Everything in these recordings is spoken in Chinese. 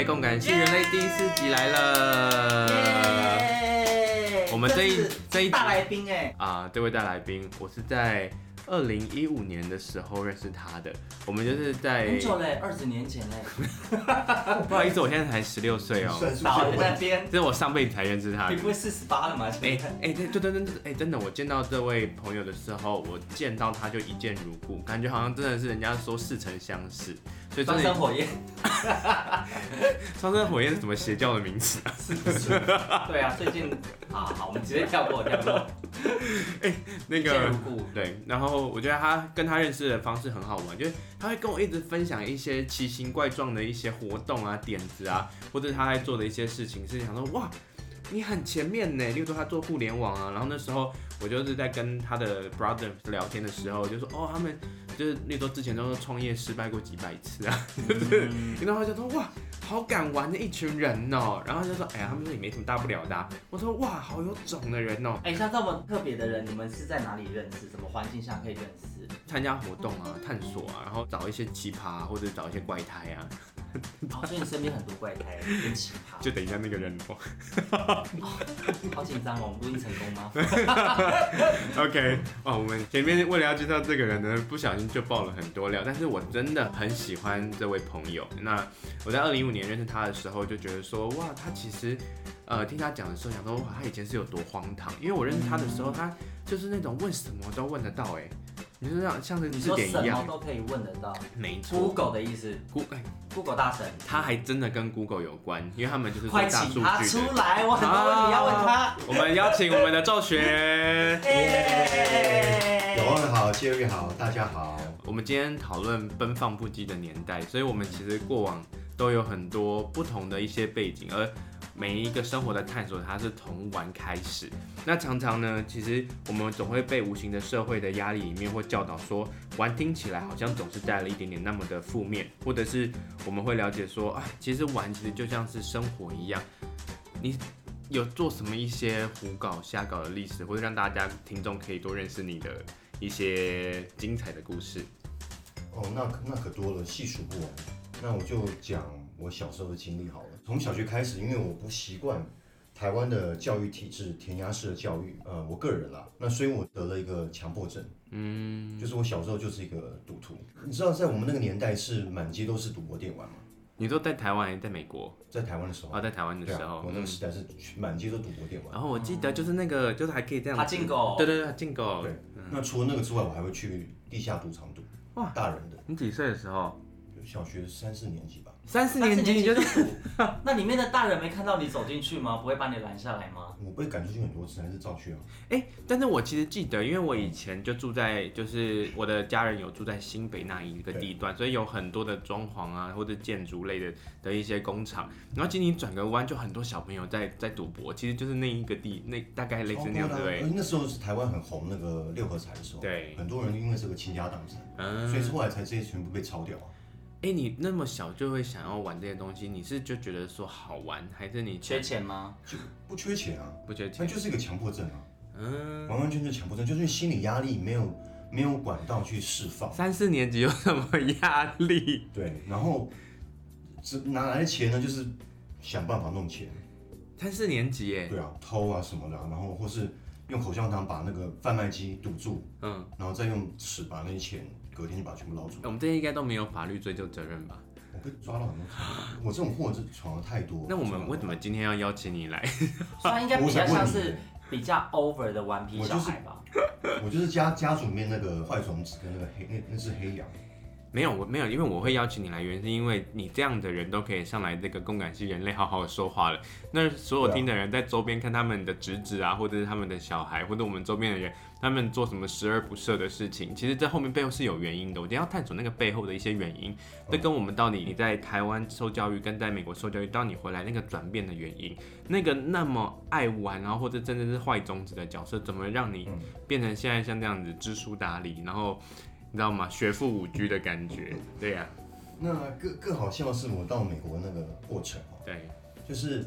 耶！共感系人类第四集来了。我们这一这一大来宾哎啊，这位大来宾，我是在。二零一五年的时候认识他的，我们就是在很久嘞，二十年前嘞。不好意思，我现在才十六岁哦。少在那边，这是我上辈子才认识他。你不会四十八了吗？哎哎，对对对对，哎，真的，我见到这位朋友的时候，我见到他就一见如故，感觉好像真的是人家说似曾相识。所以双生火焰。双生火焰是什么邪教的名词啊？是不是？对啊，最近啊，好，我们直接跳过跳过。哎，那个对，然后。我觉得他跟他认识的方式很好玩，就是他会跟我一直分享一些奇形怪状的一些活动啊、点子啊，或者他在做的一些事情，是想说哇，你很前面呢。例如说他做互联网啊，然后那时候我就是在跟他的 brother 聊天的时候，就说哦，他们就是例如说之前都是创业失败过几百次啊，嗯、然后他就说哇。好敢玩的一群人哦，然后就说，哎呀，他们说也没什么大不了的啊。我说，哇，好有种的人哦。哎，像这么特别的人，你们是在哪里认识？什么环境下可以认识？参加活动啊，探索啊，然后找一些奇葩啊，或者找一些怪胎啊。好，所以你身边很多怪胎，很奇葩。就等一下那个人 哦。好紧张哦，录音成功吗？OK，哦，我们前面为了要介绍这个人呢，不小心就爆了很多料，但是我真的很喜欢这位朋友。那我在二零一五年认识他的时候，就觉得说，哇，他其实，呃，听他讲的时候，想说，哇，他以前是有多荒唐。因为我认识他的时候，他就是那种问什么都问得到，哎。你就像像是字典一样，什么都可以问得到。没错，Google 的意思，Google 大神，他还真的跟 Google 有关，因为他们就是做大数据出来，我很多问题要问他。我们邀请我们的赵学。谢瑞好，大家好。我们今天讨论奔放不羁的年代，所以我们其实过往都有很多不同的一些背景，而。每一个生活的探索，它是从玩开始。那常常呢，其实我们总会被无形的社会的压力里面，或教导说，玩听起来好像总是带了一点点那么的负面，或者是我们会了解说，啊，其实玩其实就像是生活一样。你有做什么一些胡搞瞎搞的历史，或者让大家听众可以多认识你的一些精彩的故事？哦，那那可多了，细数不完。那我就讲我小时候的经历好了。从小学开始，因为我不习惯台湾的教育体制，填鸭式的教育。呃，我个人啦，那所以我得了一个强迫症。嗯，就是我小时候就是一个赌徒。你知道，在我们那个年代是满街都是赌博电玩吗？你说在台湾还是在美国？在台湾的时候啊，在台湾的时候，我那个时代是满街都赌博店玩。然后我记得就是那个，就是还可以这样。他进狗。对对对，进狗。对。那除了那个之外，我还会去地下赌场赌。哇，大人的。你几岁的时候？小学三四年级吧，三四年级你就是，那里面的大人没看到你走进去吗？不会把你拦下来吗？我被赶出去很多次，还是照去啊。哎、欸，但是我其实记得，因为我以前就住在，就是我的家人有住在新北那一个地段，所以有很多的装潢啊，或者建筑类的的一些工厂。然后今天转个弯，就很多小朋友在在赌博，其实就是那一个地，那大概类似那样子。对，那时候是台湾很红那个六合彩的时候，对，很多人因为是个倾家荡产，嗯，所以后来才这些全部被抄掉啊。哎、欸，你那么小就会想要玩这些东西，你是就觉得说好玩，还是你缺钱吗？就不缺钱啊，不缺钱，那就是一个强迫症啊。嗯，完完全全强迫症，就是心理压力没有没有管道去释放。三四年级有什么压力？对，然后这哪来的钱呢？就是想办法弄钱。三四年级耶？对啊，偷啊什么的，然后或是用口香糖把那个贩卖机堵住，嗯，然后再用尺把那些钱。隔天就把它全部捞出来。我们这些应该都没有法律追究责任吧？我被抓了很多次，我这种货是闯了太多。那我们为什么今天要邀请你来？他应该比较像是比较 over 的顽皮小孩吧？我就是家家族里面那个坏种子跟那个黑那那只黑羊。没有，我没有，因为我会邀请你来，原因是因为你这样的人都可以上来这个共感系人类好好的说话了。那所有听的人在周边看他们的侄子啊，或者是他们的小孩，或者我们周边的人，他们做什么十而不赦的事情，其实这后面背后是有原因的。我一定要探索那个背后的一些原因，这跟我们到底你在台湾受教育跟在美国受教育，到你回来那个转变的原因，那个那么爱玩，然后或者真的是坏种子的角色，怎么让你变成现在像这样子知书达理，然后。你知道吗？学富五居的感觉，对呀、啊。那更更好笑的是我到美国那个过程哦。对。就是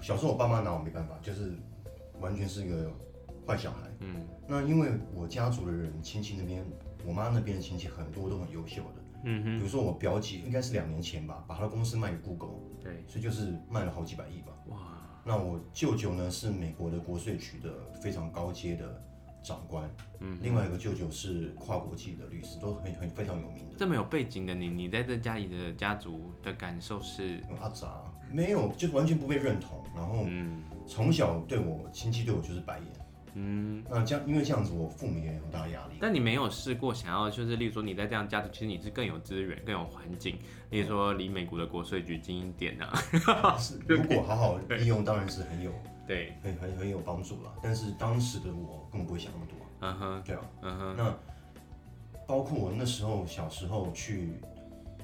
小时候我爸妈拿我没办法，就是完全是一个坏小孩。嗯。那因为我家族的人亲戚那边，我妈那边的亲戚很多都很优秀的。嗯哼。比如说我表姐应该是两年前吧，把她的公司卖给 Google，对，所以就是卖了好几百亿吧。哇，那我舅舅呢是美国的国税局的非常高阶的长官，嗯，另外一个舅舅是跨国际的律师，都很很非常有名的。这么有背景的你，你在这家里的家族的感受是？阿杂没有，就完全不被认同，然后从小对我亲戚对我就是白眼。嗯，那这样，因为这样子，我父母也有很大压力。但你没有试过想要，就是例如说你在这样家族，其实你是更有资源、更有环境，例如说离美国的国税局近一点啊。如果好好利用，当然是很有对，很很很有帮助了。但是当时的我根本不会想那么多。嗯哼，对啊，嗯哼。那包括我那时候小时候去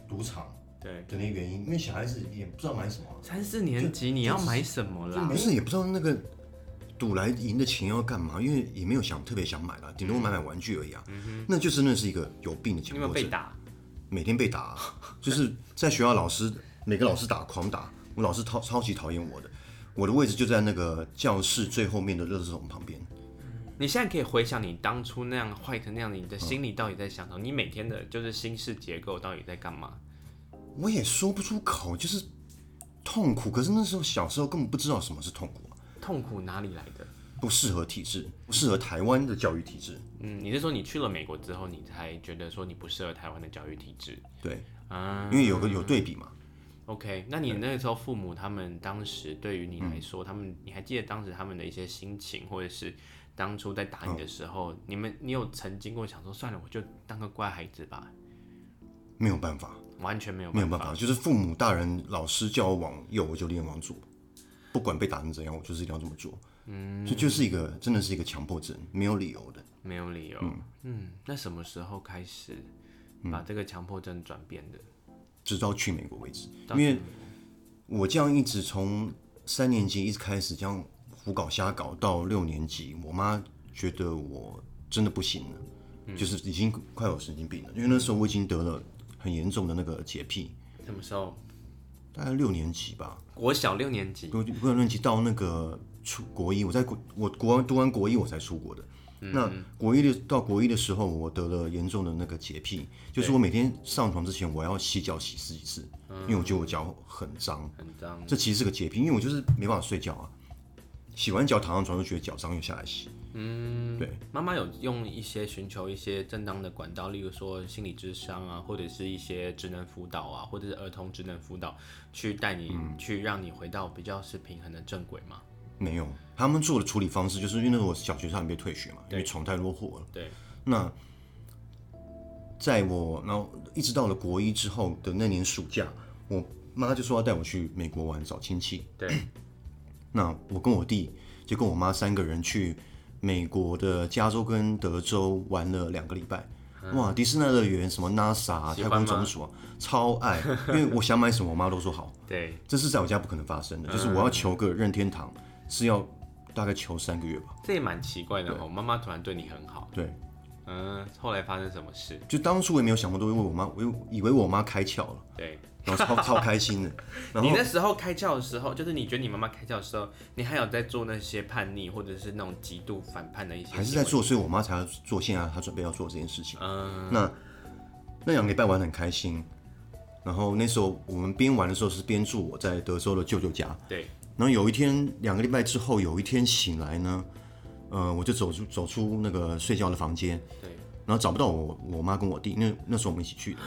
赌场，对的那原因，因为小孩子也不知道买什么。三四年级你要买什么啦？不是，也不知道那个。赌来赢的钱要干嘛？因为也没有想特别想买啦，顶多买买玩具而已啊。嗯、哼那就是那是一个有病的强迫症。被打，每天被打，就是在学校老师每个老师打狂打，我老师超超级讨厌我的。我的位置就在那个教室最后面的热圾桶旁边。你现在可以回想你当初那样坏成那样的，你的心里到底在想什么？嗯、你每天的就是心事结构到底在干嘛？我也说不出口，就是痛苦。可是那时候小时候根本不知道什么是痛苦。痛苦哪里来的？不适合体制，不适合台湾的教育体制。嗯，你是说你去了美国之后，你才觉得说你不适合台湾的教育体制？对，啊，因为有个有对比嘛。OK，那你那个时候父母他们当时对于你来说，他们你还记得当时他们的一些心情，或者是当初在打你的时候，你们你有曾经过想说算了，我就当个乖孩子吧？没有办法，完全没有没有办法，就是父母大人老师叫我往右，我就练往左。不管被打成怎样，我就是一定要这么做。嗯，这就，是一个，真的是一个强迫症，没有理由的。没有理由。嗯，嗯，那什么时候开始把这个强迫症转变的？直到去美国为止。因为我这样一直从三年级一直开始这样胡搞瞎搞到六年级，我妈觉得我真的不行了，嗯、就是已经快有神经病了。因为那时候我已经得了很严重的那个洁癖。什么时候？大概六年级吧，国小六年级，国国小六年级到那个出国一，我在国我国完读完国一我才出国的。嗯、那国一的到国一的时候，我得了严重的那个洁癖，就是我每天上床之前我要洗脚洗十几次，嗯、因为我觉得我脚很脏，很脏。这其实是个洁癖，因为我就是没办法睡觉啊，洗完脚躺上床就觉得脚脏，又下来洗。嗯，对，妈妈有用一些寻求一些正当的管道，例如说心理智商啊，或者是一些职能辅导啊，或者是儿童职能辅导，去带你、嗯、去让你回到比较是平衡的正轨吗？没有，他们做的处理方式就是因为那时候我小学差点被退学嘛，因为闯太多祸了。对，那在我然后一直到了国一之后的那年暑假，我妈就说要带我去美国玩找亲戚。对，那我跟我弟就跟我妈三个人去。美国的加州跟德州玩了两个礼拜，嗯、哇！迪士尼乐园什么 NASA 太空总署啊，超爱，因为我想买什么，我妈都说好。对，这是在我家不可能发生的，就是我要求个任天堂，是要大概求三个月吧。这也蛮奇怪的哦，妈妈突然对你很好。对。嗯，后来发生什么事？就当初我也没有想过，都因为我妈，我以为我妈开窍了，对，然后超超开心的。然后你那时候开窍的时候，就是你觉得你妈妈开窍的时候，你还有在做那些叛逆或者是那种极度反叛的一些，还是在做，所以我妈才要做现在她准备要做这件事情。嗯，那那两个礼拜玩得很开心，然后那时候我们边玩的时候是边住我在德州的舅舅家，对，然后有一天两个礼拜之后，有一天醒来呢。呃，我就走出走出那个睡觉的房间，对，然后找不到我我妈跟我弟，那那时候我们一起去的，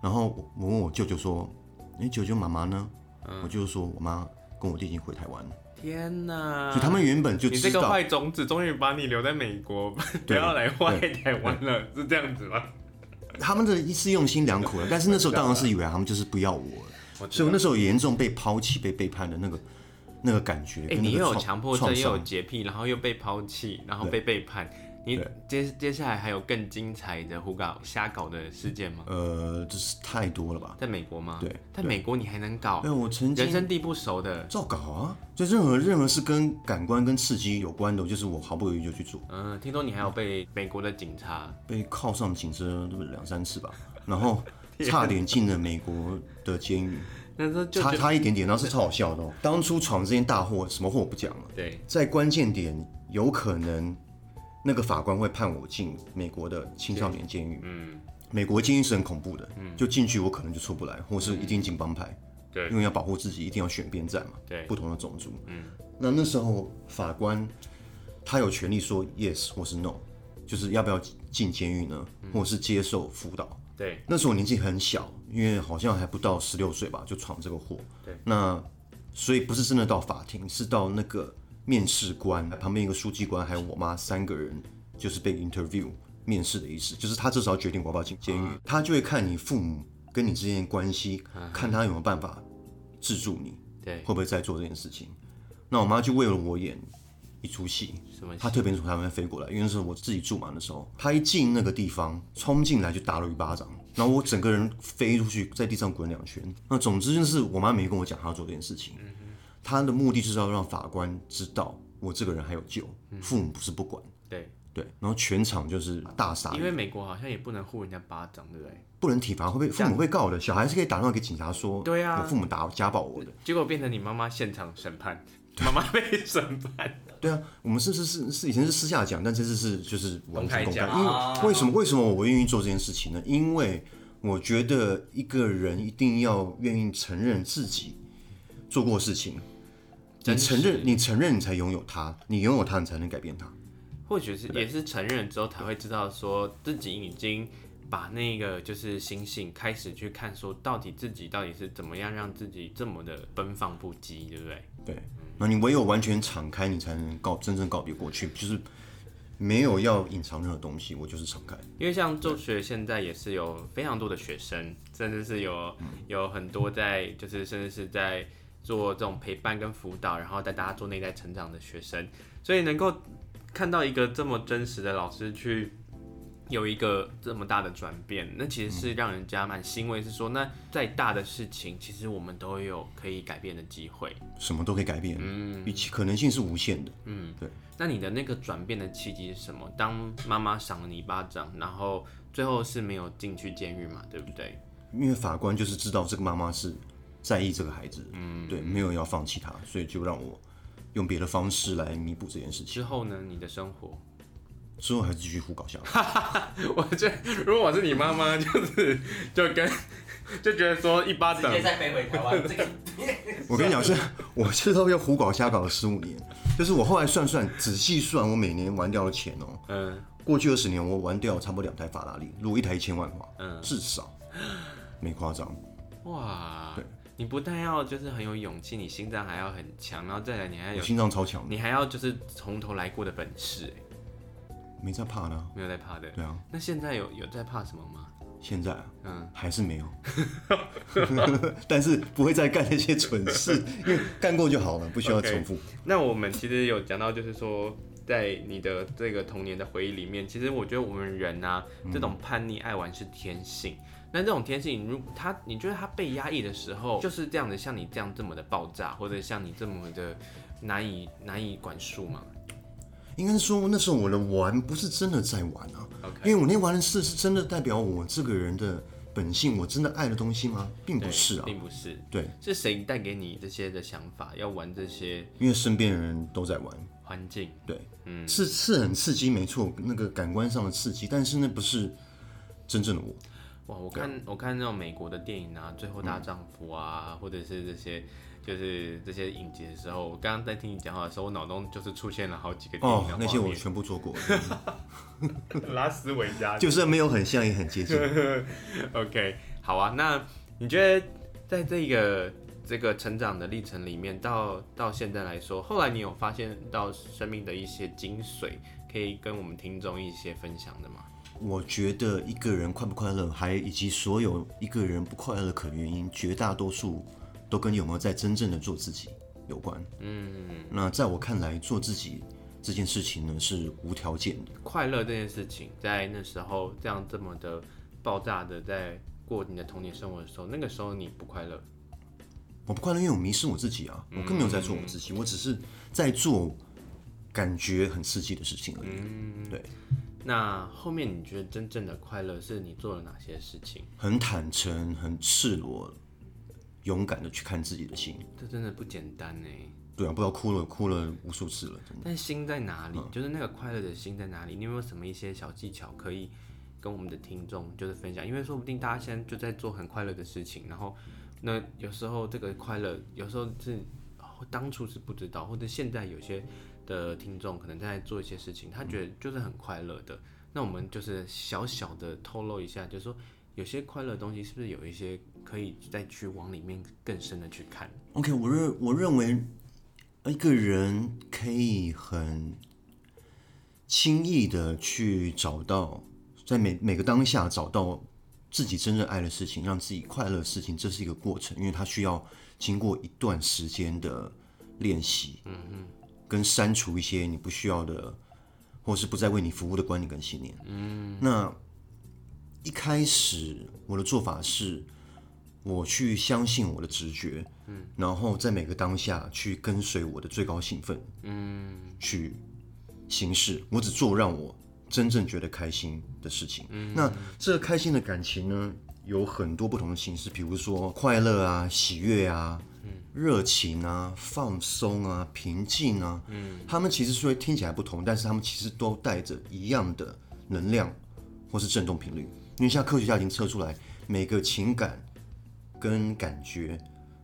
然后我问我舅舅说，哎，舅舅妈妈呢？嗯、我舅舅说我妈跟我弟已经回台湾了。天哪！就他们原本就你这个坏种子终于把你留在美国，不要来坏台湾了，是这样子吗？他们的一次用心良苦了，但是那时候当然是以为他们就是不要我了，所以我那时候严重被抛弃、被背叛的那个。那个感觉，哎、欸，你又有强迫症，又有洁癖，然后又被抛弃，然后被背叛，你接接下来还有更精彩的胡搞瞎搞的事件吗？呃，这是太多了吧？在美国吗？对，在美国你还能搞？对，我曾经人生地不熟的，照搞啊！就任何任何是跟感官跟刺激有关的，就是我毫不犹豫就去做。嗯，听说你还有被美国的警察被铐上警车，两三次吧，然后差点进了美国的监狱。差差一点点，然后是超好笑的哦。当初闯这件大祸，什么祸我不讲了。对，在关键点有可能那个法官会判我进美国的青少年监狱。嗯，美国监狱是很恐怖的。嗯，就进去我可能就出不来，或是一定进帮派。对，因为要保护自己，一定要选边站嘛。对，不同的种族。嗯，那那时候法官他有权利说 yes 或是 no，就是要不要进监狱呢，嗯、或者是接受辅导。对，那时候我年纪很小，因为好像还不到十六岁吧，就闯这个祸。对，那所以不是真的到法庭，是到那个面试官旁边一个书记官，还有我妈三个人，就是被 interview 面试的意思，就是他至少要决定我要不要进监狱，他就会看你父母跟你之间的关系，看他有没有办法制住你，对，会不会再做这件事情。那我妈就为了我演一出戏，他特别从台湾飞过来，因为是我自己住嘛的时候，他一进那个地方，冲进来就打了一巴掌，然后我整个人飞出去，在地上滚两圈。那总之就是我妈没跟我讲她要做这件事情，她的目的就是要让法官知道我这个人还有救，父母不是不管。对对，然后全场就是大傻，因为美国好像也不能呼人家巴掌，对不对？不能体罚，会被父母会告的。小孩是可以打电话给警察说，对啊，我父母打家暴我的，结果变成你妈妈现场审判。妈妈被审判。对啊，我们是是是是以前是私下讲，但这次是就是完全公开。因为为什么为什么我愿意做这件事情呢？因为我觉得一个人一定要愿意承认自己做过事情，你承认你承认你才拥有他，你拥有他你才能改变他。或许是也是承认之后才会知道说自己已经。把那个就是心性开始去看，说到底自己到底是怎么样让自己这么的奔放不羁，对不对？对，那你唯有完全敞开，你才能告真正告别过去，就是没有要隐藏任何东西，我就是敞开。因为像宙学现在也是有非常多的学生，甚至是有有很多在就是甚至是在做这种陪伴跟辅导，然后带大家做内在成长的学生，所以能够看到一个这么真实的老师去。有一个这么大的转变，那其实是让人家蛮欣慰。是说，那再大的事情，其实我们都有可以改变的机会，什么都可以改变，嗯，其可能性是无限的，嗯，对。那你的那个转变的契机是什么？当妈妈赏了你一巴掌，然后最后是没有进去监狱嘛，对不对？因为法官就是知道这个妈妈是在意这个孩子，嗯，对，没有要放弃他，所以就让我用别的方式来弥补这件事情。之后呢，你的生活？之后还是继续胡搞下去。我觉得如果我是你妈妈，就是就跟 就觉得说一巴掌，直接再飞回台湾。这个，我跟你讲是，我是都要胡搞瞎搞了十五年。就是我后来算算，仔细算，我每年玩掉的钱哦、喔。嗯。过去二十年，我玩掉差不多两台法拉利，如果一台一千万的话，嗯，至少，没夸张。哇。对。你不但要就是很有勇气，你心脏还要很强，然后再来你还有心脏超强，你还要就是从头来过的本事。没在怕的，没有在怕的。对啊，那现在有有在怕什么吗？现在啊，嗯，还是没有，但是不会再干那些蠢事，因为干过就好了，不需要重复。Okay. 那我们其实有讲到，就是说，在你的这个童年的回忆里面，其实我觉得我们人啊，这种叛逆爱玩是天性。那、嗯、这种天性，如他，你觉得他被压抑的时候，就是这样的，像你这样这么的爆炸，或者像你这么的难以难以管束吗？应该是说，那时候我的玩不是真的在玩啊，Okay. 因为我那玩的事是真的代表我这个人的本性，我真的爱的东西吗？并不是啊，并不是。对，是谁带给你这些的想法，要玩这些？因为身边的人都在玩，环境。对，嗯，是是很刺激，没错，那个感官上的刺激，但是那不是真正的我。哇，我看我看那种美国的电影啊，《最后大丈夫》啊，嗯、或者是这些。就是这些影集的时候，我刚刚在听你讲话的时候，我脑中就是出现了好几个电影的、哦、那些我全部做过。拉斯维加斯就是没有很像，也很接近。OK，好啊。那你觉得在这个这个成长的历程里面，到到现在来说，后来你有发现到生命的一些精髓，可以跟我们听众一些分享的吗？我觉得一个人快不快乐，还以及所有一个人不快乐的可能原因，绝大多数。都跟你有没有在真正的做自己有关。嗯，那在我看来，做自己这件事情呢，是无条件的。快乐这件事情，在那时候这样这么的爆炸的在过你的童年生活的时候，那个时候你不快乐？我不快乐，因为我迷失我自己啊，我更没有在做我自己，嗯、我只是在做感觉很刺激的事情而已。嗯，对。那后面你觉得真正的快乐是你做了哪些事情？很坦诚，很赤裸。勇敢的去看自己的心，这真的不简单呢。对啊，不知道哭了哭了无数次了，真的。但心在哪里？嗯、就是那个快乐的心在哪里？你有没有什么一些小技巧可以跟我们的听众就是分享？因为说不定大家现在就在做很快乐的事情，然后那有时候这个快乐，有时候是当初是不知道，或者现在有些的听众可能在做一些事情，他觉得就是很快乐的。那我们就是小小的透露一下，就是说有些快乐的东西是不是有一些可以再去往里面更深的去看？OK，我认我认为一个人可以很轻易的去找到，在每每个当下找到自己真正爱的事情，让自己快乐的事情，这是一个过程，因为它需要经过一段时间的练习，嗯嗯，跟删除一些你不需要的。或是不再为你服务的观念跟信念。嗯，那一开始我的做法是，我去相信我的直觉，嗯，然后在每个当下去跟随我的最高兴奋，嗯，去行事。我只做让我真正觉得开心的事情。嗯，那这个开心的感情呢，有很多不同的形式，比如说快乐啊、喜悦啊。热情啊，放松啊，平静啊，嗯，他们其实虽然听起来不同，但是他们其实都带着一样的能量或是振动频率。因为现在科学家已经测出来，每个情感跟感觉、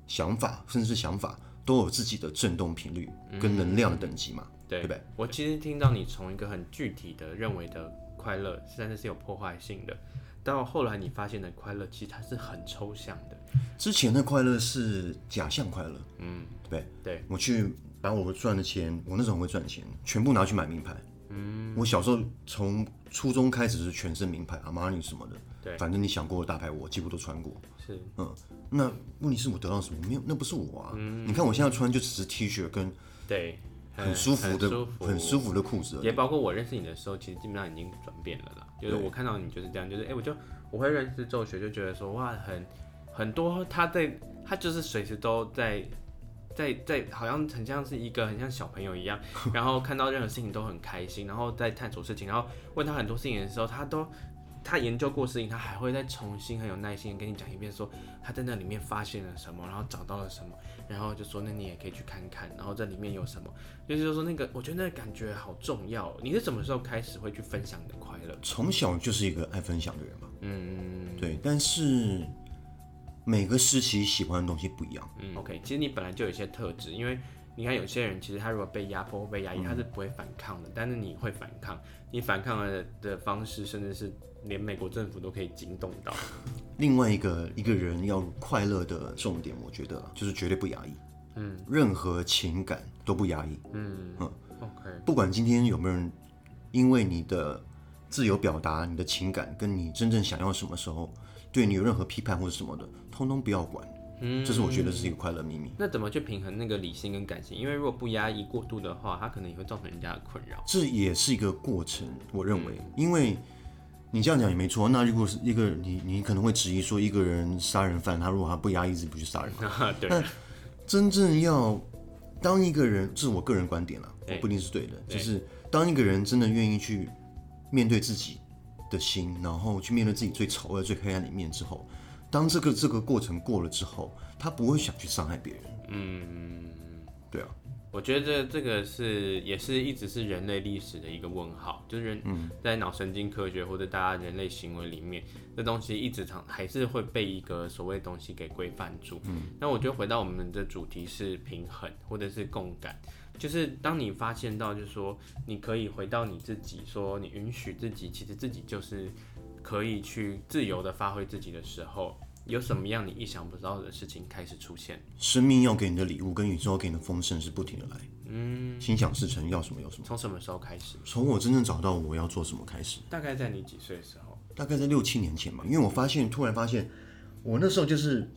想法，甚至是想法，都有自己的振动频率跟能量的等级嘛，嗯、对，对不对？我其实听到你从一个很具体的认为的快乐，甚至是有破坏性的。到后来你发现的快乐，其实它是很抽象的。之前的快乐是假象快乐，嗯，对对。我去把我赚的钱，我那时候很会赚钱，全部拿去买名牌。嗯，我小时候从初中开始是全身名牌，阿玛尼什么的，对，反正你想过的大牌，我几乎都穿过。是，嗯，那问题是我得到什么？没有，那不是我啊。嗯，你看我现在穿就只是 T 恤跟对。很舒服的，很舒服，的裤子，也包括我认识你的时候，其实基本上已经转变了啦。就是我看到你就是这样，就是哎、欸，我就我会认识周学，就觉得说哇，很很多他在，他就是随时都在在在，好像很像是一个很像小朋友一样，然后看到任何事情都很开心，然后在探索事情，然后问他很多事情的时候，他都。他研究过事情，他还会再重新很有耐心跟你讲一遍，说他在那里面发现了什么，然后找到了什么，然后就说那你也可以去看看，然后这里面有什么，就是说那个我觉得那个感觉好重要。你是什么时候开始会去分享你的快乐？从小就是一个爱分享的人嘛。嗯，对。但是每个时期喜欢的东西不一样。嗯，OK，其实你本来就有一些特质，因为你看有些人其实他如果被压迫或被压抑，他是不会反抗的，嗯，但是你会反抗，你反抗的的方式甚至是。连美国政府都可以惊动到。另外一个一个人要快乐的重点，我觉得就是绝对不压抑。嗯，任何情感都不压抑。嗯嗯，OK。不管今天有没有人因为你的自由表达、你的情感跟你真正想要什么时候，对你有任何批判或者什么的，通通不要管。嗯，这是我觉得是一个快乐秘密。那怎么去平衡那个理性跟感性？因为如果不压抑过度的话，它可能也会造成人家的困扰。这也是一个过程，我认为，嗯、因为。你这样讲也没错。那如果是一个你，你可能会质疑说，一个人杀人犯，他如果他不压抑自己不去杀人，对。但真正要当一个人，这是我个人观点了，我不一定是对的。就是当一个人真的愿意去面对自己的心，然后去面对自己最丑恶、最黑暗的一面之后，当这个这个过程过了之后，他不会想去伤害别人。嗯，对啊。我觉得这个是也是一直是人类历史的一个问号，就是人在脑神经科学或者大家人类行为里面，这东西一直常还是会被一个所谓东西给规范住。嗯，那我觉得回到我们的主题是平衡或者是共感，就是当你发现到就是说你可以回到你自己，说你允许自己，其实自己就是可以去自由的发挥自己的时候。有什么样你意想不到的事情开始出现？生命要给你的礼物跟宇宙要给你的丰盛是不停的来。嗯，心想事成，要什么有什么。从什么时候开始？从我真正找到我要做什么开始。大概在你几岁的时候？大概在六七年前吧。因为我发现，突然发现，我那时候就是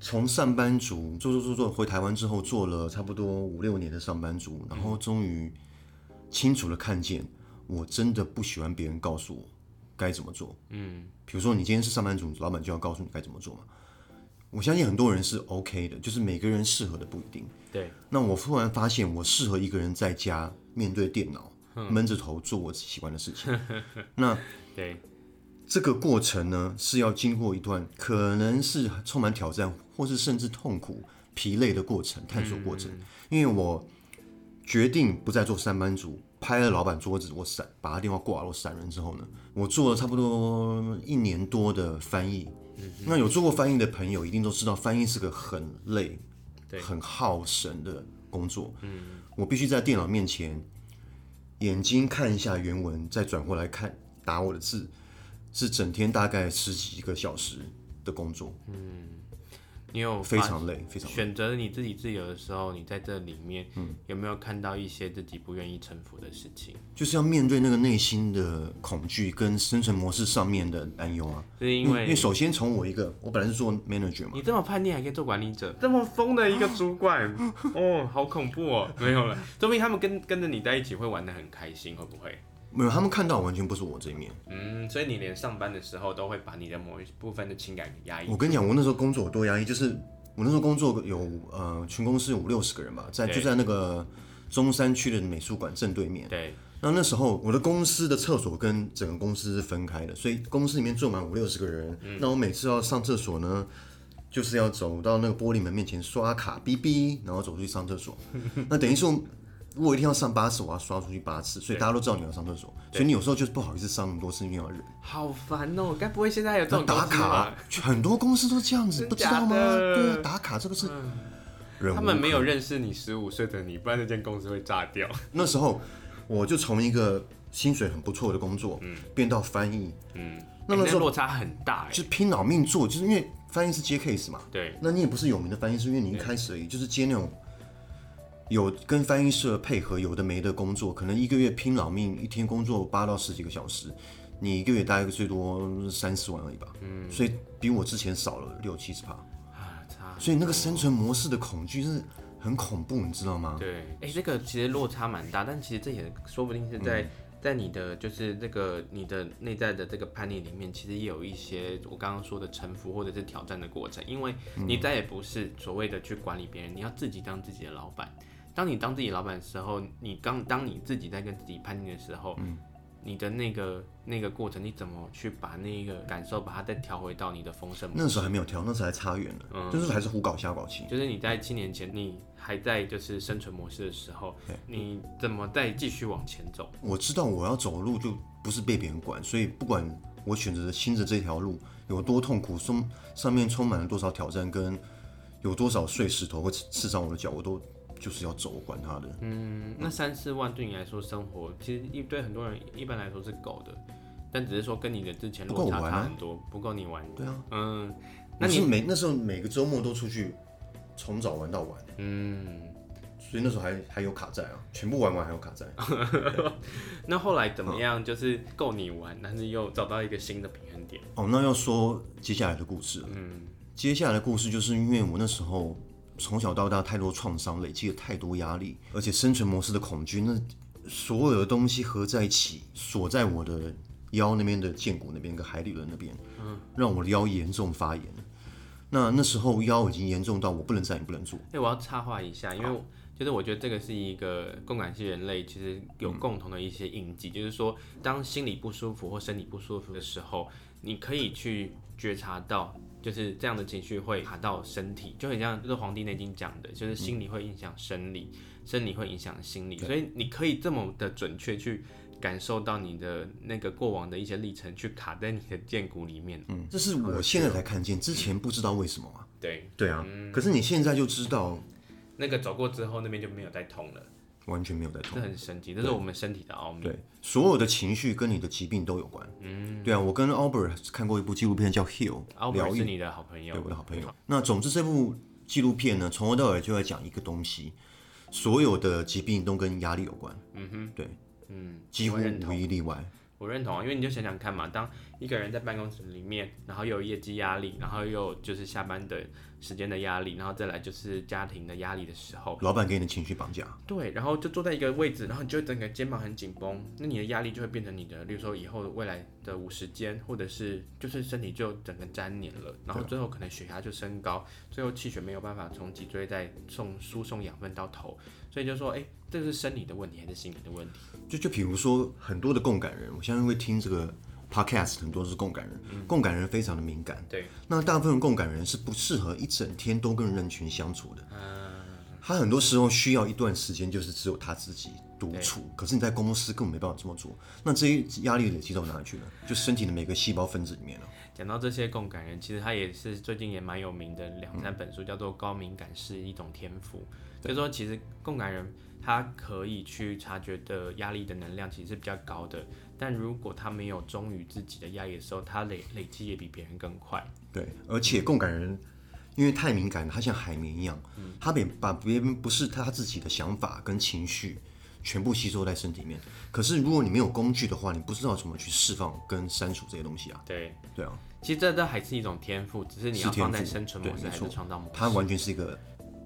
从上班族做做做做回台湾之后，做了差不多五六年的上班族，然后终于清楚的看见，我真的不喜欢别人告诉我。该怎么做？嗯，比如说你今天是上班族，老板就要告诉你该怎么做嘛。我相信很多人是 OK 的，就是每个人适合的不一定。对。那我突然发现，我适合一个人在家面对电脑，闷着头做我喜欢的事情。那对这个过程呢，是要经过一段可能是充满挑战，或是甚至痛苦、疲累的过程，探索过程。嗯、因为我决定不再做上班族。拍了老板桌子，我闪，把他电话挂了，我闪人之后呢，我做了差不多一年多的翻译，嗯、那有做过翻译的朋友一定都知道，翻译是个很累、很耗神的工作。嗯，我必须在电脑面前，眼睛看一下原文，再转过来看打我的字，是整天大概十几个小时的工作。嗯。你有非常累，非常。选择你自己自由的时候，你在这里面，嗯，有没有看到一些自己不愿意臣服的事情？就是要面对那个内心的恐惧跟生存模式上面的担忧啊。是因为，因为首先从我一个，我本来是做 manager 嘛。你这么叛逆还可以做管理者，这么疯的一个主管，哦，好恐怖哦。没有了，说明他们跟跟着你在一起会玩的很开心，会不会？没有，他们看到完全不是我这一面。嗯，所以你连上班的时候都会把你的某一部分的情感给压抑。我跟你讲，我那时候工作有多压抑，就是我那时候工作有呃，全公司有五六十个人吧，在就在那个中山区的美术馆正对面。对。那那时候我的公司的厕所跟整个公司是分开的，所以公司里面坐满五六十个人。嗯。那我每次要上厕所呢，就是要走到那个玻璃门面前刷卡，哔哔，然后走出去上厕所。那等于说。如果一天要上八次，我要刷出去八次，所以大家都知道你要上厕所，所以你有时候就是不好意思上那么多次，因为要忍。好烦哦！该不会现在还有这种打卡？很多公司都这样子，不知道吗？对啊，打卡这个是。他们没有认识你十五岁的你，不然那间公司会炸掉。那时候我就从一个薪水很不错的工作，嗯，变到翻译，嗯，那个时候落差很大，就是拼老命做，就是因为翻译是接 case 嘛，对，那你也不是有名的翻译是，因为你一开始而已，就是接那种。有跟翻译社配合，有的没的工作，可能一个月拼老命，一天工作八到十几个小时，你一个月大概最多三四万而已吧。嗯，所以比我之前少了六七十趴。啊，差。所以那个生存模式的恐惧是很恐怖，你知道吗？对，哎、欸，这个其实落差蛮大，但其实这也说不定是在、嗯、在你的就是这个你的内在的这个叛逆里面，其实也有一些我刚刚说的臣服或者是挑战的过程，因为你再也不是所谓的去管理别人，你要自己当自己的老板。当你当自己老板的时候，你刚当你自己在跟自己叛逆的时候，嗯，你的那个那个过程，你怎么去把那个感受，把它再调回到你的丰盛？那时候还没有调，那时候还差远了，嗯，就是还是胡搞瞎搞期。就是你在七年前，你还在就是生存模式的时候，你怎么再继续往前走？我知道我要走的路就不是被别人管，所以不管我选择的新的这条路有多痛苦，上上面充满了多少挑战，跟有多少碎石头会刺伤我的脚，我都。就是要走，管他的。嗯，那三四万对你来说生活，其实一对很多人一般来说是够的，但只是说跟你的之前落差差很多，不够你玩。对啊，嗯，那你每那时候每个周末都出去，从早玩到晚。嗯，所以那时候还还有卡债啊，全部玩完还有卡债。那后来怎么样？就是够你玩，但是又找到一个新的平衡点。哦，那要说接下来的故事。嗯，接下来的故事就是因为我那时候。从小到大太多创伤，累积了太多压力，而且生存模式的恐惧，那所有的东西合在一起，锁在我的腰那边的荐骨那边跟海底轮那边，嗯，让我的腰严重发炎。那那时候腰已经严重到我不能站也不能坐。哎，我要插话一下，因为就是我觉得这个是一个共感系人类其实有共同的一些印记，嗯，就是说当心里不舒服或身体不舒服的时候，你可以去觉察到。就是这样的情绪会卡到身体，就很像就是《黄帝内经》讲的，就是心理会影响生理，嗯、生理会影响心理，所以你可以这么的准确去感受到你的那个过往的一些历程，去卡在你的剑骨里面。嗯，这是我现在才看见，之前不知道为什么啊。对。对啊、嗯，可是你现在就知道，那个走过之后，那边就没有再痛了。完全没有在痛，这很神奇，这是我们身体的奥秘。对，所有的情绪跟你的疾病都有关。嗯，对啊，我跟 Albert 看过一部纪录片叫《Heal》，Albert 是你的好朋友，对，我的好朋友。那总之这部纪录片呢，从头到尾就在讲一个东西，所有的疾病都跟压力有关。嗯哼，对，嗯，几乎无一例外。我认同啊，因为你就想想看嘛，当一个人在办公室里面，然后又有业绩压力，然后又有就是下班的时间的压力，然后再来就是家庭的压力的时候，老板给你的情绪绑架。对，然后就坐在一个位置，然后你就整个肩膀很紧绷，那你的压力就会变成你的，比如说以后未来的五十肩，或者是就是身体就整个粘黏了，然后最后可能血压就升高，最后气血没有办法从脊椎再送输送养分到头。所以就说，哎、欸，这是生理的问题还是心理的问题？就就比如说，很多的共感人，我相信会听这个 podcast，很多是共感人、嗯，共感人非常的敏感。对，那大部分共感人是不适合一整天都跟人群相处的。嗯，他很多时候需要一段时间，就是只有他自己独处。可是你在公司根本没办法这么做。那这些压力累积到哪里去了？就身体的每个细胞分子里面了。讲到这些共感人，其实他也是最近也蛮有名的两三本书，嗯、叫做《高敏感是一种天赋》。就是说，其实共感人他可以去察觉的压力的能量其实是比较高的，但如果他没有忠于自己的压力的时候，他累累积也比别人更快。对，而且共感人。因为太敏感了，他像海绵一样，他别把别人不是他自己的想法跟情绪全部吸收在身体里面。可是如果你没有工具的话，你不知道怎么去释放跟删除这些东西啊。对，对啊。其实这都还是一种天赋，只是你要放在生存模式还是创造模式。它完全是一个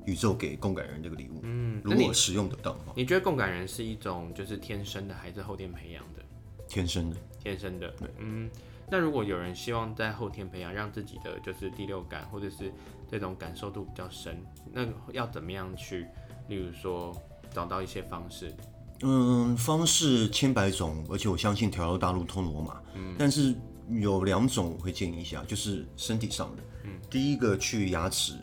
宇宙给共感人这个礼物。嗯，如果使用得到的话。你觉得共感人是一种就是天生的还是后天培养的？天生的，天生的。对，嗯。那如果有人希望在后天培养，让自己的就是第六感或者是这种感受度比较深，那要怎么样去？例如说找到一些方式。嗯，方式千百种，而且我相信条条大路通罗马。嗯，但是有两种我会建议一下，就是身体上的。嗯，第一个去牙齿，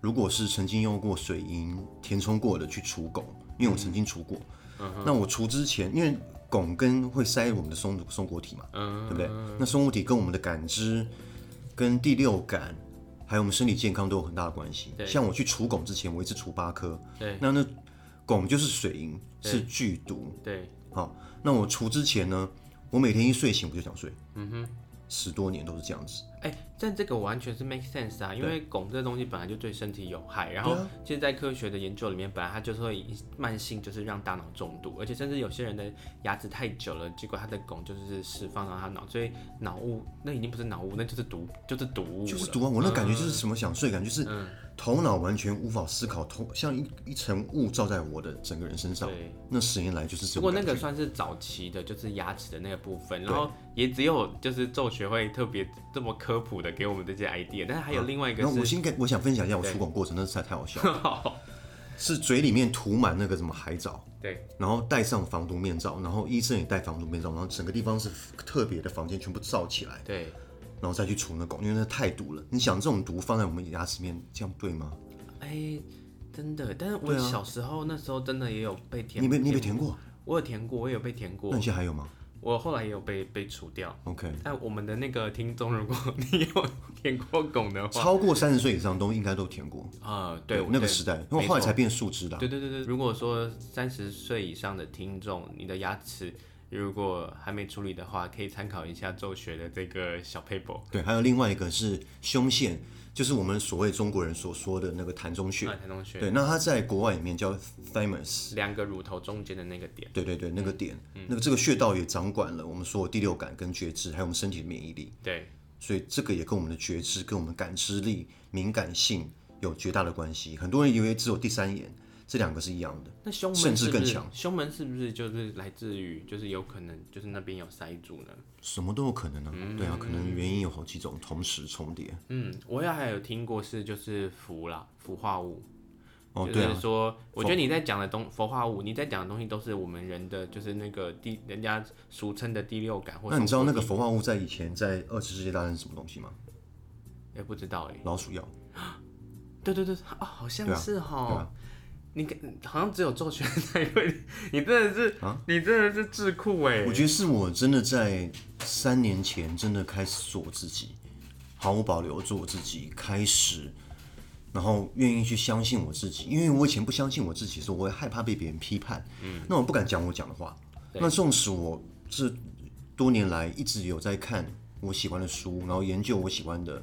如果是曾经用过水银填充过的去除汞，因为我曾经除过。嗯，那我除之前，因为。汞跟会塞我们的松松果体嘛，嗯，对不对？那松果体跟我们的感知、跟第六感，还有我们身体健康都有很大的关系。对，像我去除汞之前，我一直除八颗。对，那那汞就是水银，是剧毒。对，好，那我除之前呢，我每天一睡醒我就想睡。嗯哼。十多年都是这样子，哎、欸，但这个完全是 make sense 啊，因为汞这个东西本来就对身体有害，然后其实，在科学的研究里面，本来它就是会慢性就是让大脑中毒，而且甚至有些人的牙齿太久了，结果他的汞就是释放到他脑，所以脑雾那已经不是脑雾，那就是毒，就是毒物，就是毒啊！我那感觉就是什么想睡，感觉就是。嗯头脑完全无法思考，头像一一层雾罩在我的整个人身上。对，那十年来就是这。不过那个算是早期的，就是牙齿的那个部分，然后也只有就是咒学会特别这么科普的给我们这些 idea，但是还有另外一个是。啊、我先跟我想分享一下我出广过程，那实在太好笑了。是嘴里面涂满那个什么海藻，对，然后戴上防毒面罩，然后医生也戴防毒面罩，然后整个地方是特别的房间全部罩起来，对。然后再去除那汞，因为那太毒了。你想这种毒放在我们牙齿里面，这样对吗？哎，真的。但是我小时候、啊、那时候真的也有被填。你被你被填过？我有填过，我也有被填过。那现在还有吗？我后来也有被被除掉。OK。但我们的那个听众，如果 你有填过汞的话，超过三十岁以上都应该都填过。啊、呃，对，那个时代，因为后来才变树脂的。对对对对。如果说三十岁以上的听众，你的牙齿。如果还没处理的话，可以参考一下周学的这个小 paper。对，还有另外一个是胸腺，就是我们所谓中国人所说的那个膻中穴。膻中穴。对，那它在国外里面叫 thymus，两个乳头中间的那个点。对对对，那个点，嗯、那个这个穴道也掌管了我们所有第六感跟觉知，还有我们身体的免疫力。对，所以这个也跟我们的觉知、跟我们感知力、敏感性有绝大的关系。很多人以为只有第三眼。这两个是一样的，那胸门甚至更强？胸门是不是就是来自于，就是有可能就是那边有塞住呢？什么都有可能呢、啊。嗯、对啊，可能原因有好几种，同时重叠。嗯，我也还有听过是就是氟啦，氟化物。哦，对啊。就是说，我觉得你在讲的东氟化物，你在讲的东西都是我们人的，就是那个第人家俗称的第六感。或那你知道那个氟化物在以前在二次世界大战是什么东西吗？也不知道哎、欸。老鼠药。对对对啊、哦，好像是哈。你好像只有咒学才会，你真的是，啊、你真的是智库哎！我觉得是我真的在三年前真的开始做我自己，毫无保留做我自己，开始，然后愿意去相信我自己，因为我以前不相信我自己的时候，我会害怕被别人批判，嗯，那我不敢讲我讲的话。那纵使我这多年来一直有在看我喜欢的书，然后研究我喜欢的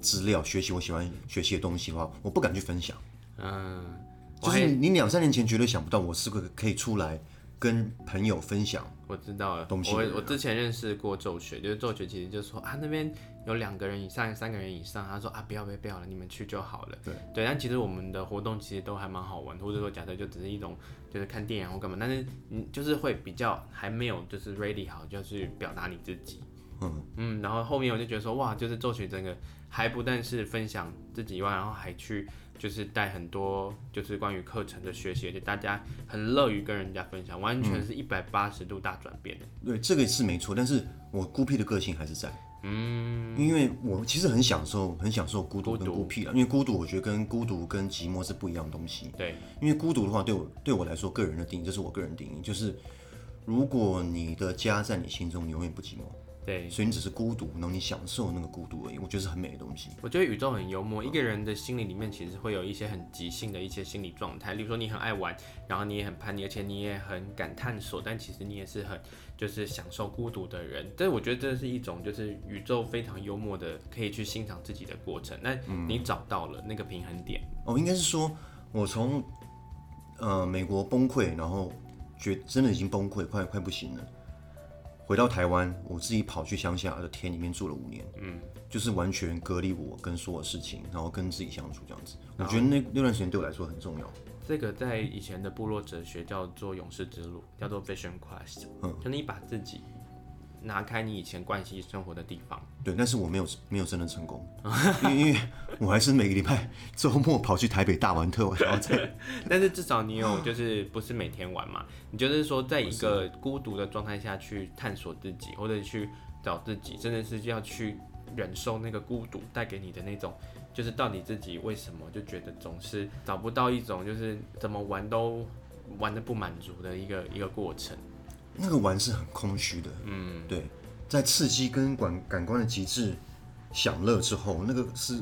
资料，学习我喜欢学习的东西的话，我不敢去分享，嗯。就是你两三年前绝对想不到我是个可以出来跟朋友分享。我知道了，我我之前认识过咒学，就是咒学其实就是说啊，那边有两个人以上、三个人以上，他说啊，不要不要不要了，你们去就好了。对对，但其实我们的活动其实都还蛮好玩，或者说假设就只是一种就是看电影或干嘛，但是你就是会比较还没有就是 ready 好，就是表达你自己。嗯嗯，然后后面我就觉得说哇，就是咒学整个还不但是分享自己以外，然后还去。就是带很多，就是关于课程的学习，而且大家很乐于跟人家分享，完全是一百八十度大转变的。对，这个是没错，但是我孤僻的个性还是在。嗯，因为我其实很享受，很享受孤独跟孤僻了。因为孤独，我觉得跟孤独跟寂寞是不一样的东西。对，因为孤独的话，对我对我来说，个人的定义，这是我个人定义，就是如果你的家在你心中，你永远不寂寞。对，所以你只是孤独，然后你享受那个孤独而已。我觉得是很美的东西。我觉得宇宙很幽默，一个人的心理里面其实会有一些很即兴的一些心理状态，例如说你很爱玩，然后你也很叛逆，而且你也很敢探索，但其实你也是很就是享受孤独的人。但是我觉得这是一种就是宇宙非常幽默的，可以去欣赏自己的过程。那你找到了那个平衡点？嗯、哦，应该是说我从呃美国崩溃，然后觉真的已经崩溃，快快不行了。回到台湾，我自己跑去乡下的田里面住了五年，嗯，就是完全隔离我跟所有事情，然后跟自己相处这样子。我觉得那那段时间对我来说很重要。这个在以前的部落哲学叫做勇士之路，叫做 Vision Quest，嗯，就你把自己。拿开你以前惯习生活的地方，对，但是我没有没有真的成功，因为我还是每个礼拜周末跑去台北大玩特玩，然后再，但是至少你有就是不是每天玩嘛，你就是说在一个孤独的状态下去探索自己，或者去找自己，真的是要去忍受那个孤独带给你的那种，就是到底自己为什么就觉得总是找不到一种就是怎么玩都玩的不满足的一个一个过程。那个玩是很空虚的，嗯，对，在刺激跟感感官的极致享乐之后，那个是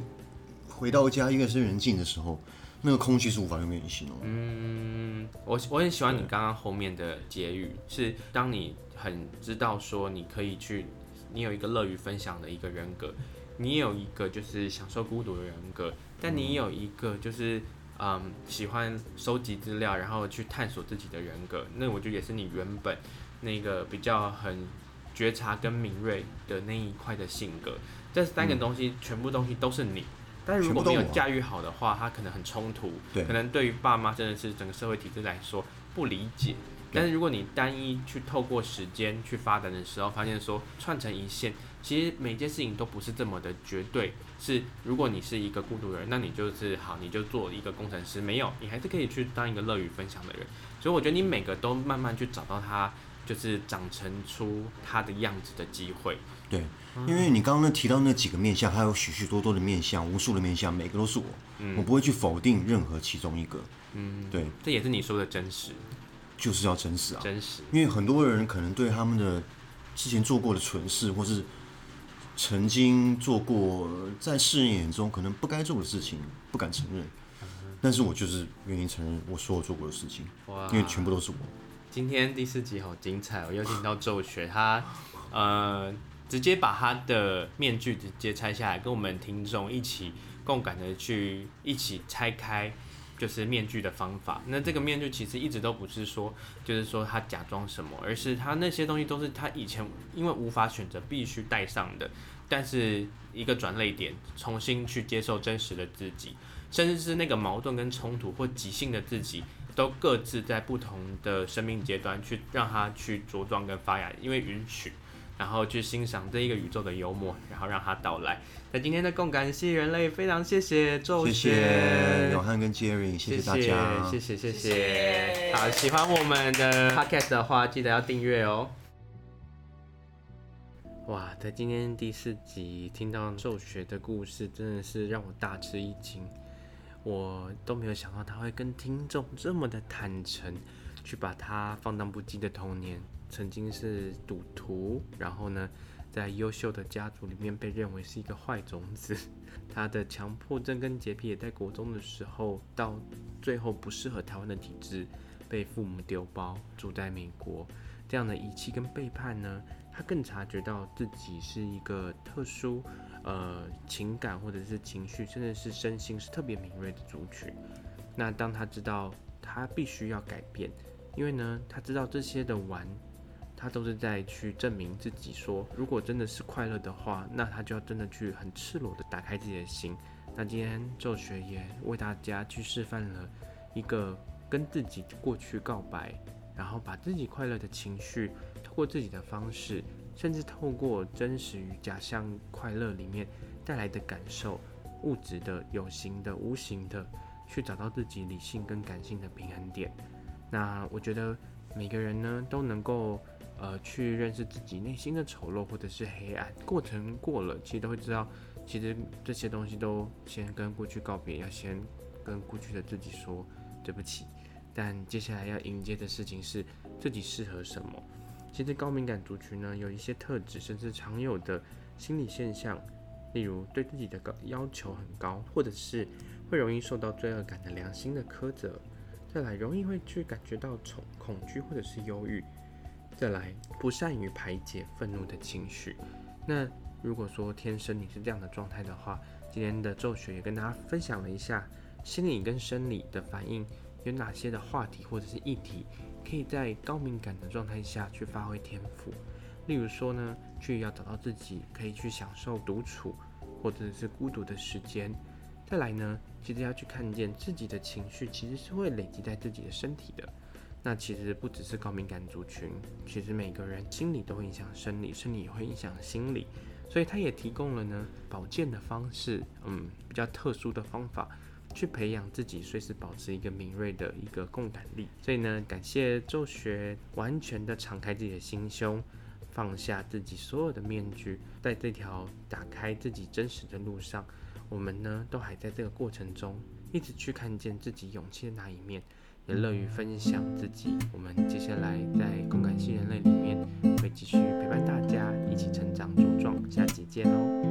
回到家一个是人静的时候，那个空虚是无法用言语形容。嗯，我我很喜欢你刚刚后面的结语，是当你很知道说你可以去，你有一个乐于分享的一个人格，你有一个就是享受孤独的人格，但你有一个就是嗯喜欢收集资料，然后去探索自己的人格，那我觉得也是你原本。那个比较很觉察跟敏锐的那一块的性格，这三个东西全部东西都是你，但是如果没有驾驭好的话，它可能很冲突，对，可能对于爸妈真的是整个社会体制来说不理解。但是如果你单一去透过时间去发展的时候，发现说串成一线，其实每件事情都不是这么的绝对。是如果你是一个孤独的人，那你就是好，你就做一个工程师，没有，你还是可以去当一个乐于分享的人。所以我觉得你每个都慢慢去找到它。就是长成出他的样子的机会。对，因为你刚刚那提到那几个面相，还有许许多多的面相，无数的面相，每个都是我。嗯，我不会去否定任何其中一个。嗯，对，这也是你说的真实，就是要真实啊，真实。因为很多人可能对他们的之前做过的蠢事，或是曾经做过在世人眼中可能不该做的事情，不敢承认。但是我就是愿意承认我所有做过的事情，因为全部都是我。今天第四集好精彩，我又听到咒学他，呃，直接把他的面具直接拆下来，跟我们听众一起共感的去一起拆开，就是面具的方法。那这个面具其实一直都不是说，就是说他假装什么，而是他那些东西都是他以前因为无法选择必须戴上的，但是一个转捩点，重新去接受真实的自己，甚至是那个矛盾跟冲突或即兴的自己。都各自在不同的生命阶段去让它去茁壮跟发芽，因为允许，然后去欣赏这一个宇宙的幽默，然后让它到来。那今天的共感系人类非常谢谢咒学，谢谢永汉跟 Jerry，谢谢大家，谢谢谢谢，谢谢。好，喜欢我们的 Podcast 的话，记得要订阅哦。哇，在今天第四集听到咒学的故事，真的是让我大吃一惊。我都没有想到他会跟听众这么的坦诚，去把他放荡不羁的童年，曾经是赌徒，然后呢，在优秀的家族里面被认为是一个坏种子，他的强迫症跟洁癖也在国中的时候，到最后不适合台湾的体制，被父母丢包，住在美国，这样的遗弃跟背叛呢，他更察觉到自己是一个特殊。呃，情感或者是情绪，甚至是身心是特别敏锐的族群。那当他知道他必须要改变，因为呢，他知道这些的玩，他都是在去证明自己说，如果真的是快乐的话，那他就要真的去很赤裸的打开自己的心。那今天咒学也为大家去示范了一个跟自己过去告白，然后把自己快乐的情绪，透过自己的方式。甚至透过真实与假象快乐里面带来的感受，物质的、有形的、无形的，去找到自己理性跟感性的平衡点。那我觉得每个人呢都能够呃，去认识自己内心的丑陋或者是黑暗。过程过了，其实都会知道，其实这些东西都先跟过去告别，要先跟过去的自己说对不起。但接下来要迎接的事情是自己适合什么。其实高敏感族群呢，有一些特质，甚至常有的心理现象，例如对自己的高要求很高，或者是会容易受到罪恶感的良心的苛责。再来，容易会去感觉到恐恐惧或者是忧郁。再来，不善于排解愤怒的情绪。那如果说天生你是这样的状态的话，今天的咒学也跟大家分享了一下心理跟生理的反应有哪些的话题或者是议题，可以在高敏感的状态下去发挥天赋。例如说呢，去要找到自己可以去享受独处或者是孤独的时间。再来呢，其实要去看见自己的情绪，其实是会累积在自己的身体的。那其实不只是高敏感族群，其实每个人心理都会影响生理，生理也会影响心理。所以他也提供了呢保健的方式，嗯，比较特殊的方法，去培养自己随时保持一个敏锐的一个共感力。所以呢感谢周学完全的敞开自己的心胸放下自己所有的面具在这条打开自己真实的路上我们呢都还在这个过程中一直去看见自己勇气的那一面也乐于分享自己。我们接下来在共感系人类里面会继续陪伴大家一起成长茁壮。下集见哦。